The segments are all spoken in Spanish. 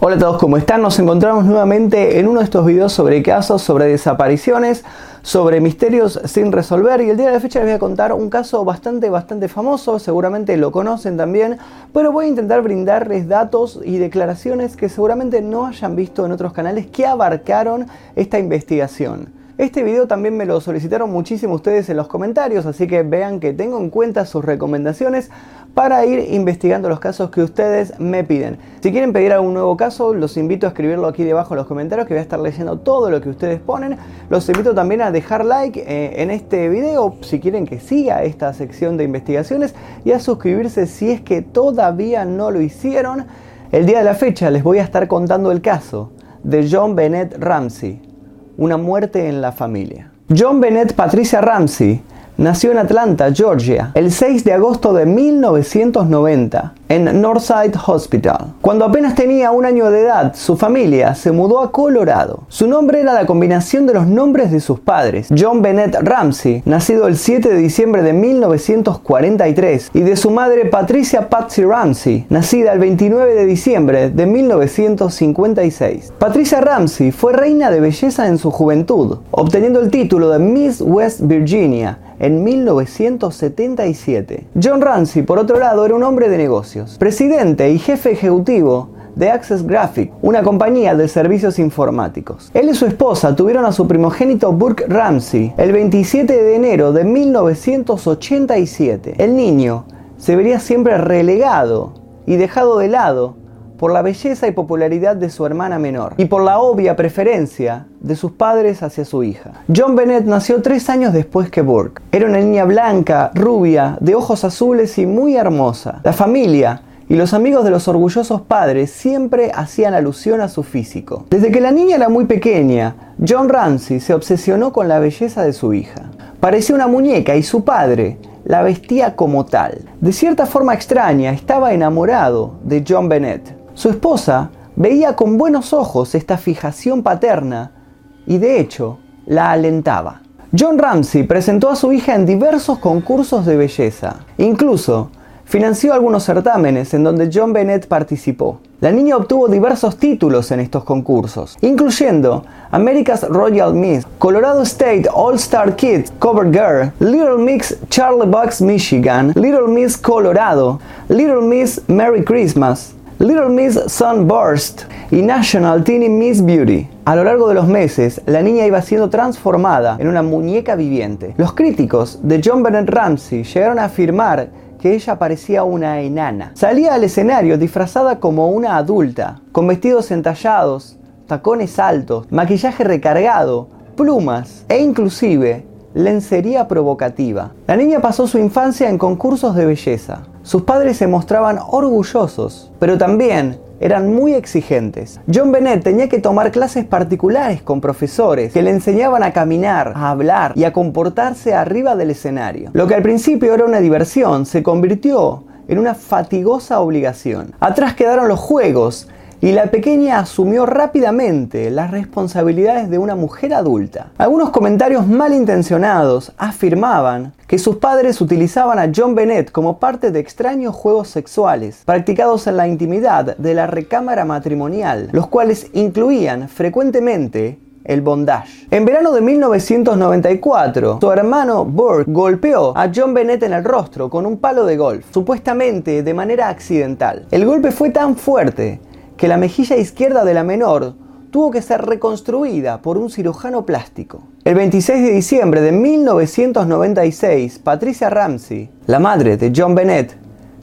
Hola a todos, ¿cómo están? Nos encontramos nuevamente en uno de estos videos sobre casos, sobre desapariciones, sobre misterios sin resolver y el día de la fecha les voy a contar un caso bastante, bastante famoso, seguramente lo conocen también, pero voy a intentar brindarles datos y declaraciones que seguramente no hayan visto en otros canales que abarcaron esta investigación. Este video también me lo solicitaron muchísimo ustedes en los comentarios, así que vean que tengo en cuenta sus recomendaciones para ir investigando los casos que ustedes me piden. Si quieren pedir algún nuevo caso, los invito a escribirlo aquí debajo en los comentarios que voy a estar leyendo todo lo que ustedes ponen. Los invito también a dejar like eh, en este video si quieren que siga esta sección de investigaciones y a suscribirse si es que todavía no lo hicieron. El día de la fecha les voy a estar contando el caso de John Bennett Ramsey una muerte en la familia. John Bennett Patricia Ramsey nació en Atlanta, Georgia, el 6 de agosto de 1990 en Northside Hospital. Cuando apenas tenía un año de edad, su familia se mudó a Colorado. Su nombre era la combinación de los nombres de sus padres, John Bennett Ramsey, nacido el 7 de diciembre de 1943, y de su madre Patricia Patsy Ramsey, nacida el 29 de diciembre de 1956. Patricia Ramsey fue reina de belleza en su juventud, obteniendo el título de Miss West Virginia en 1977. John Ramsey, por otro lado, era un hombre de negocios, presidente y jefe ejecutivo de Access Graphic, una compañía de servicios informáticos. Él y su esposa tuvieron a su primogénito Burke Ramsey el 27 de enero de 1987. El niño se vería siempre relegado y dejado de lado por la belleza y popularidad de su hermana menor y por la obvia preferencia de sus padres hacia su hija. John Bennett nació tres años después que Burke. Era una niña blanca, rubia, de ojos azules y muy hermosa. La familia y los amigos de los orgullosos padres siempre hacían alusión a su físico. Desde que la niña era muy pequeña, John Ramsey se obsesionó con la belleza de su hija. Parecía una muñeca y su padre la vestía como tal. De cierta forma extraña, estaba enamorado de John Bennett. Su esposa veía con buenos ojos esta fijación paterna y de hecho la alentaba. John Ramsey presentó a su hija en diversos concursos de belleza. Incluso financió algunos certámenes en donde John Bennett participó. La niña obtuvo diversos títulos en estos concursos, incluyendo America's Royal Miss, Colorado State All-Star Kids Cover Girl, Little Mix Charlie Bucks Michigan, Little Miss Colorado, Little Miss Merry Christmas, Little Miss Sunburst y National Teeny Miss Beauty. A lo largo de los meses, la niña iba siendo transformada en una muñeca viviente. Los críticos de John Bennett Ramsey llegaron a afirmar que ella parecía una enana. Salía al escenario disfrazada como una adulta, con vestidos entallados, tacones altos, maquillaje recargado, plumas e inclusive lencería provocativa. La niña pasó su infancia en concursos de belleza. Sus padres se mostraban orgullosos, pero también eran muy exigentes. John Bennett tenía que tomar clases particulares con profesores que le enseñaban a caminar, a hablar y a comportarse arriba del escenario. Lo que al principio era una diversión se convirtió en una fatigosa obligación. Atrás quedaron los juegos y la pequeña asumió rápidamente las responsabilidades de una mujer adulta. Algunos comentarios malintencionados afirmaban que sus padres utilizaban a John Bennett como parte de extraños juegos sexuales practicados en la intimidad de la recámara matrimonial, los cuales incluían frecuentemente el bondage. En verano de 1994, su hermano Burke golpeó a John Bennett en el rostro con un palo de golf, supuestamente de manera accidental. El golpe fue tan fuerte que la mejilla izquierda de la menor tuvo que ser reconstruida por un cirujano plástico. El 26 de diciembre de 1996, Patricia Ramsey, la madre de John Bennett,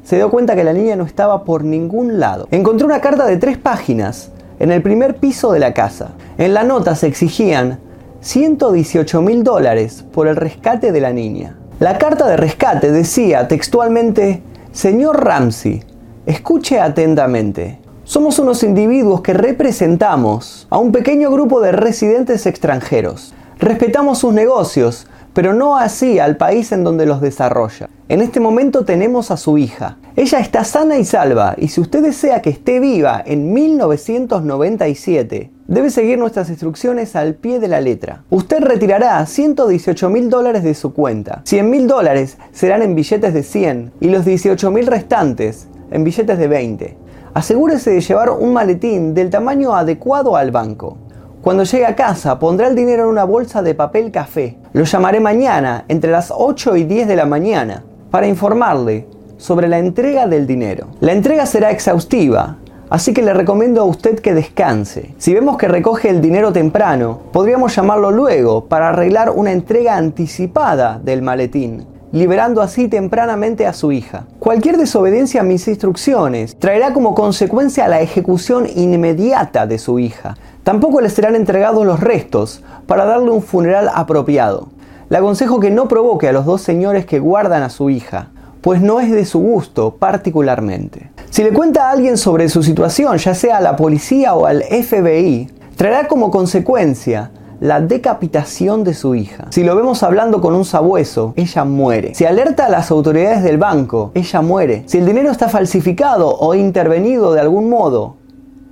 se dio cuenta que la niña no estaba por ningún lado. Encontró una carta de tres páginas en el primer piso de la casa. En la nota se exigían 118 mil dólares por el rescate de la niña. La carta de rescate decía textualmente, Señor Ramsey, escuche atentamente. Somos unos individuos que representamos a un pequeño grupo de residentes extranjeros. Respetamos sus negocios, pero no así al país en donde los desarrolla. En este momento tenemos a su hija. Ella está sana y salva, y si usted desea que esté viva en 1997, debe seguir nuestras instrucciones al pie de la letra. Usted retirará 118 mil dólares de su cuenta. 100 mil dólares serán en billetes de 100 y los 18 mil restantes en billetes de 20. Asegúrese de llevar un maletín del tamaño adecuado al banco. Cuando llegue a casa, pondrá el dinero en una bolsa de papel café. Lo llamaré mañana, entre las 8 y 10 de la mañana, para informarle sobre la entrega del dinero. La entrega será exhaustiva, así que le recomiendo a usted que descanse. Si vemos que recoge el dinero temprano, podríamos llamarlo luego para arreglar una entrega anticipada del maletín liberando así tempranamente a su hija. Cualquier desobediencia a mis instrucciones traerá como consecuencia la ejecución inmediata de su hija. Tampoco le serán entregados los restos para darle un funeral apropiado. Le aconsejo que no provoque a los dos señores que guardan a su hija, pues no es de su gusto particularmente. Si le cuenta a alguien sobre su situación, ya sea a la policía o al FBI, traerá como consecuencia la decapitación de su hija. Si lo vemos hablando con un sabueso, ella muere. Si alerta a las autoridades del banco, ella muere. Si el dinero está falsificado o intervenido de algún modo,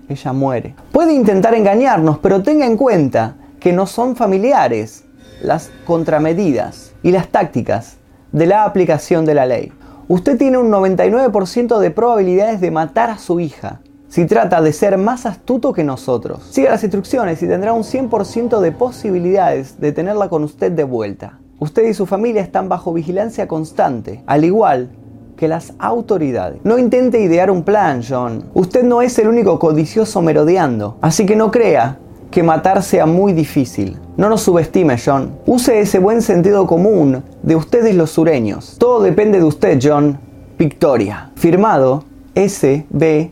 ella muere. Puede intentar engañarnos, pero tenga en cuenta que no son familiares las contramedidas y las tácticas de la aplicación de la ley. Usted tiene un 99% de probabilidades de matar a su hija si trata de ser más astuto que nosotros. Siga las instrucciones y tendrá un 100% de posibilidades de tenerla con usted de vuelta. Usted y su familia están bajo vigilancia constante, al igual que las autoridades. No intente idear un plan, John. Usted no es el único codicioso merodeando, así que no crea que matar sea muy difícil. No nos subestime, John. Use ese buen sentido común de ustedes los sureños. Todo depende de usted, John. Victoria. Firmado S.B.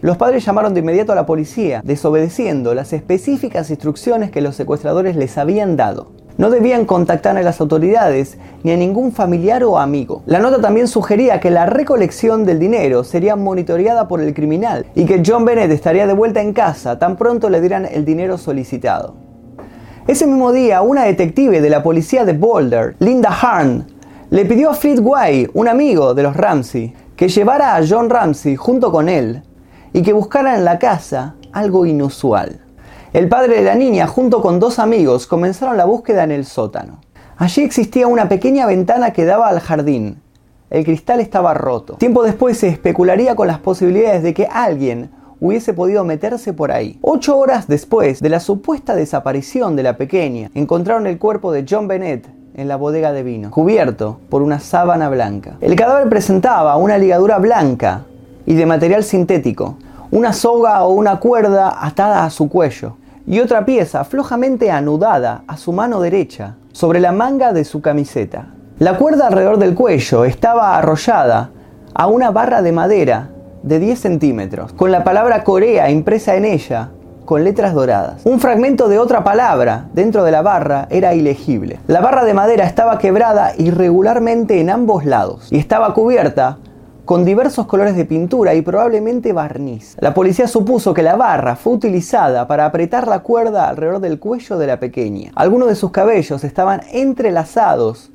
Los padres llamaron de inmediato a la policía, desobedeciendo las específicas instrucciones que los secuestradores les habían dado. No debían contactar a las autoridades ni a ningún familiar o amigo. La nota también sugería que la recolección del dinero sería monitoreada por el criminal y que John Bennett estaría de vuelta en casa tan pronto le dieran el dinero solicitado. Ese mismo día, una detective de la policía de Boulder, Linda Harn, le pidió a Fleet Way, un amigo de los Ramsey, que llevara a John Ramsey junto con él y que buscara en la casa algo inusual. El padre de la niña junto con dos amigos comenzaron la búsqueda en el sótano. Allí existía una pequeña ventana que daba al jardín. El cristal estaba roto. Tiempo después se especularía con las posibilidades de que alguien hubiese podido meterse por ahí. Ocho horas después de la supuesta desaparición de la pequeña, encontraron el cuerpo de John Bennett en la bodega de vino, cubierto por una sábana blanca. El cadáver presentaba una ligadura blanca y de material sintético, una soga o una cuerda atada a su cuello y otra pieza flojamente anudada a su mano derecha sobre la manga de su camiseta. La cuerda alrededor del cuello estaba arrollada a una barra de madera de 10 centímetros, con la palabra Corea impresa en ella con letras doradas. Un fragmento de otra palabra dentro de la barra era ilegible. La barra de madera estaba quebrada irregularmente en ambos lados y estaba cubierta con diversos colores de pintura y probablemente barniz. La policía supuso que la barra fue utilizada para apretar la cuerda alrededor del cuello de la pequeña. Algunos de sus cabellos estaban entrelazados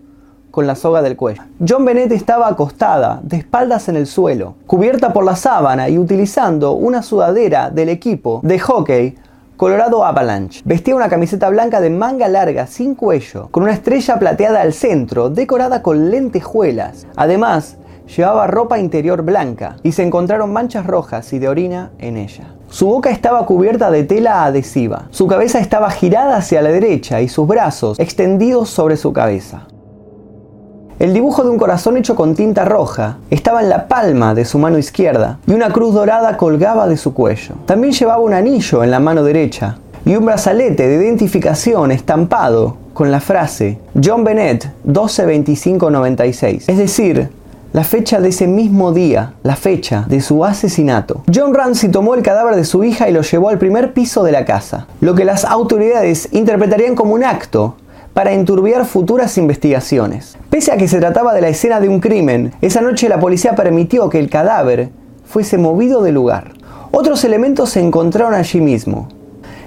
con la soga del cuello. John Bennett estaba acostada, de espaldas en el suelo, cubierta por la sábana y utilizando una sudadera del equipo de hockey Colorado Avalanche. Vestía una camiseta blanca de manga larga, sin cuello, con una estrella plateada al centro, decorada con lentejuelas. Además, llevaba ropa interior blanca y se encontraron manchas rojas y de orina en ella. Su boca estaba cubierta de tela adhesiva, su cabeza estaba girada hacia la derecha y sus brazos extendidos sobre su cabeza. El dibujo de un corazón hecho con tinta roja estaba en la palma de su mano izquierda y una cruz dorada colgaba de su cuello. También llevaba un anillo en la mano derecha y un brazalete de identificación estampado con la frase John Bennett 122596, es decir, la fecha de ese mismo día, la fecha de su asesinato. John Ramsey tomó el cadáver de su hija y lo llevó al primer piso de la casa, lo que las autoridades interpretarían como un acto para enturbiar futuras investigaciones. Pese a que se trataba de la escena de un crimen, esa noche la policía permitió que el cadáver fuese movido del lugar. Otros elementos se encontraron allí mismo.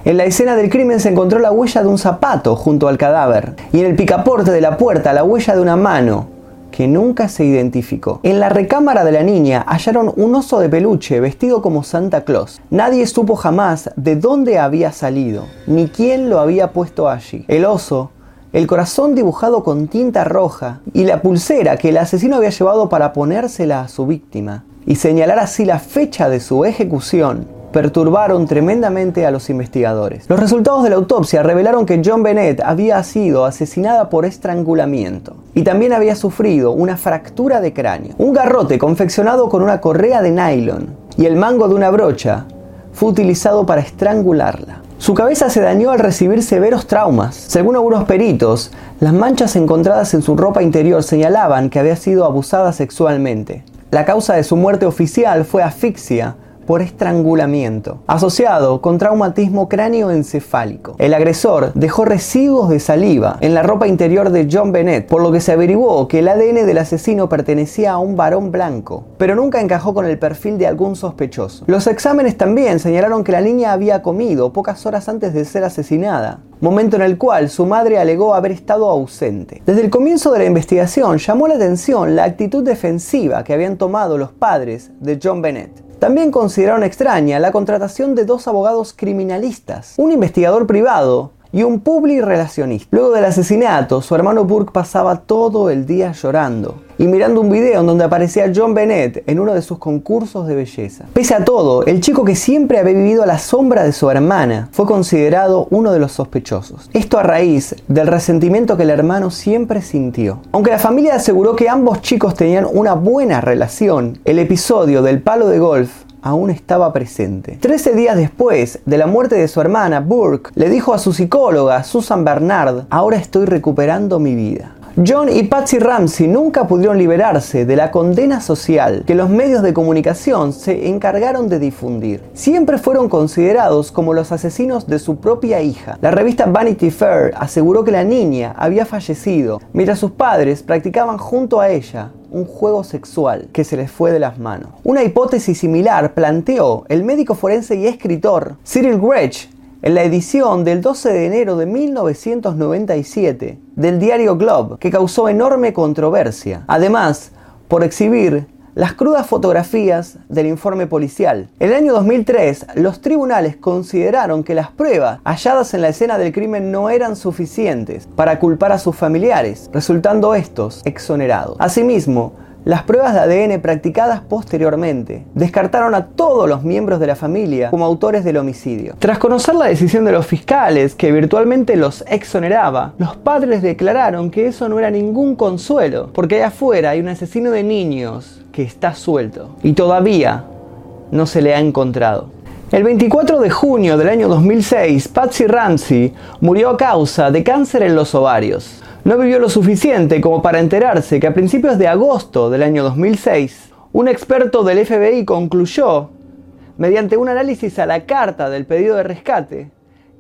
En la escena del crimen se encontró la huella de un zapato junto al cadáver y en el picaporte de la puerta la huella de una mano que nunca se identificó. En la recámara de la niña hallaron un oso de peluche vestido como Santa Claus. Nadie supo jamás de dónde había salido, ni quién lo había puesto allí. El oso el corazón dibujado con tinta roja y la pulsera que el asesino había llevado para ponérsela a su víctima y señalar así la fecha de su ejecución perturbaron tremendamente a los investigadores. Los resultados de la autopsia revelaron que John Bennett había sido asesinada por estrangulamiento y también había sufrido una fractura de cráneo. Un garrote confeccionado con una correa de nylon y el mango de una brocha fue utilizado para estrangularla. Su cabeza se dañó al recibir severos traumas. Según algunos peritos, las manchas encontradas en su ropa interior señalaban que había sido abusada sexualmente. La causa de su muerte oficial fue asfixia por estrangulamiento, asociado con traumatismo cráneoencefálico. El agresor dejó residuos de saliva en la ropa interior de John Bennett, por lo que se averiguó que el ADN del asesino pertenecía a un varón blanco, pero nunca encajó con el perfil de algún sospechoso. Los exámenes también señalaron que la niña había comido pocas horas antes de ser asesinada, momento en el cual su madre alegó haber estado ausente. Desde el comienzo de la investigación llamó la atención la actitud defensiva que habían tomado los padres de John Bennett. También consideraron extraña la contratación de dos abogados criminalistas, un investigador privado y un public relacionista. Luego del asesinato, su hermano Burke pasaba todo el día llorando y mirando un video en donde aparecía John Bennett en uno de sus concursos de belleza. Pese a todo, el chico que siempre había vivido a la sombra de su hermana fue considerado uno de los sospechosos. Esto a raíz del resentimiento que el hermano siempre sintió. Aunque la familia aseguró que ambos chicos tenían una buena relación, el episodio del palo de golf aún estaba presente. Trece días después de la muerte de su hermana, Burke le dijo a su psicóloga, Susan Bernard, ahora estoy recuperando mi vida. John y Patsy Ramsey nunca pudieron liberarse de la condena social que los medios de comunicación se encargaron de difundir. Siempre fueron considerados como los asesinos de su propia hija. La revista Vanity Fair aseguró que la niña había fallecido mientras sus padres practicaban junto a ella un juego sexual que se les fue de las manos. Una hipótesis similar planteó el médico forense y escritor Cyril Gretsch en la edición del 12 de enero de 1997 del diario Globe, que causó enorme controversia. Además, por exhibir las crudas fotografías del informe policial. En el año 2003, los tribunales consideraron que las pruebas halladas en la escena del crimen no eran suficientes para culpar a sus familiares, resultando estos exonerados. Asimismo, las pruebas de ADN practicadas posteriormente descartaron a todos los miembros de la familia como autores del homicidio. Tras conocer la decisión de los fiscales, que virtualmente los exoneraba, los padres declararon que eso no era ningún consuelo, porque allá afuera hay un asesino de niños que está suelto y todavía no se le ha encontrado. El 24 de junio del año 2006, Patsy Ramsey murió a causa de cáncer en los ovarios no vivió lo suficiente como para enterarse que a principios de agosto del año 2006, un experto del FBI concluyó, mediante un análisis a la carta del pedido de rescate,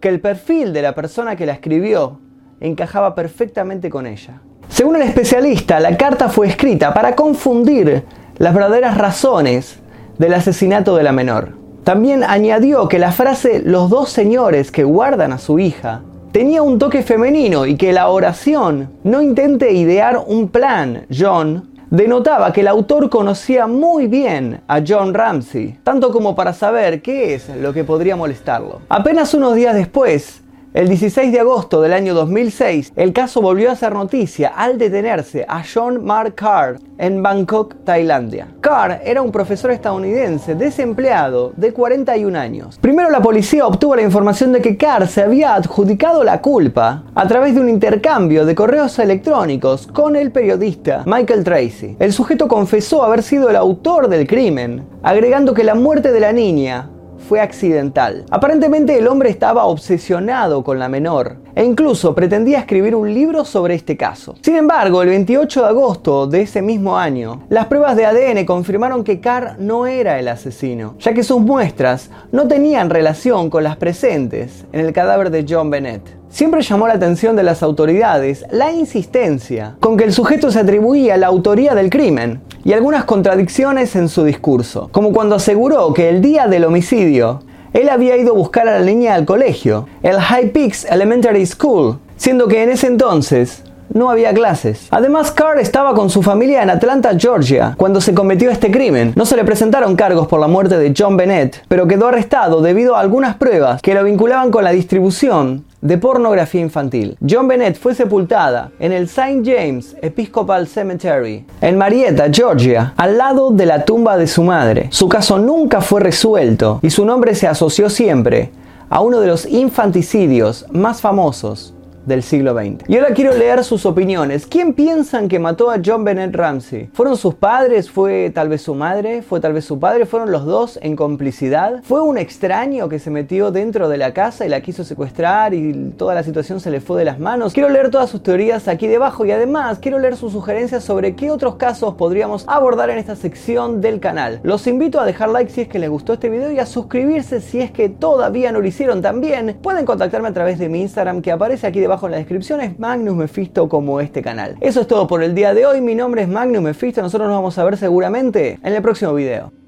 que el perfil de la persona que la escribió encajaba perfectamente con ella. Según el especialista, la carta fue escrita para confundir las verdaderas razones del asesinato de la menor. También añadió que la frase los dos señores que guardan a su hija tenía un toque femenino y que la oración no intente idear un plan, John, denotaba que el autor conocía muy bien a John Ramsey, tanto como para saber qué es lo que podría molestarlo. Apenas unos días después, el 16 de agosto del año 2006, el caso volvió a ser noticia al detenerse a John Mark Carr en Bangkok, Tailandia. Carr era un profesor estadounidense desempleado de 41 años. Primero la policía obtuvo la información de que Carr se había adjudicado la culpa a través de un intercambio de correos electrónicos con el periodista Michael Tracy. El sujeto confesó haber sido el autor del crimen, agregando que la muerte de la niña fue accidental. Aparentemente el hombre estaba obsesionado con la menor e incluso pretendía escribir un libro sobre este caso. Sin embargo, el 28 de agosto de ese mismo año, las pruebas de ADN confirmaron que Carr no era el asesino, ya que sus muestras no tenían relación con las presentes en el cadáver de John Bennett. Siempre llamó la atención de las autoridades la insistencia con que el sujeto se atribuía la autoría del crimen, y algunas contradicciones en su discurso, como cuando aseguró que el día del homicidio él había ido a buscar a la niña al colegio, el High Peaks Elementary School, siendo que en ese entonces no había clases. Además, Carr estaba con su familia en Atlanta, Georgia, cuando se cometió este crimen. No se le presentaron cargos por la muerte de John Bennett, pero quedó arrestado debido a algunas pruebas que lo vinculaban con la distribución de pornografía infantil. John Bennett fue sepultada en el St. James Episcopal Cemetery en Marietta, Georgia, al lado de la tumba de su madre. Su caso nunca fue resuelto y su nombre se asoció siempre a uno de los infanticidios más famosos del siglo XX. Y ahora quiero leer sus opiniones. ¿Quién piensan que mató a John Bennett Ramsey? ¿Fueron sus padres? ¿Fue tal vez su madre? ¿Fue tal vez su padre? ¿Fueron los dos en complicidad? ¿Fue un extraño que se metió dentro de la casa y la quiso secuestrar y toda la situación se le fue de las manos? Quiero leer todas sus teorías aquí debajo y además quiero leer sus sugerencias sobre qué otros casos podríamos abordar en esta sección del canal. Los invito a dejar like si es que les gustó este video y a suscribirse si es que todavía no lo hicieron también. Pueden contactarme a través de mi Instagram que aparece aquí debajo en la descripción es Magnus Mephisto como este canal. Eso es todo por el día de hoy. Mi nombre es Magnus Mephisto. Nosotros nos vamos a ver seguramente en el próximo video.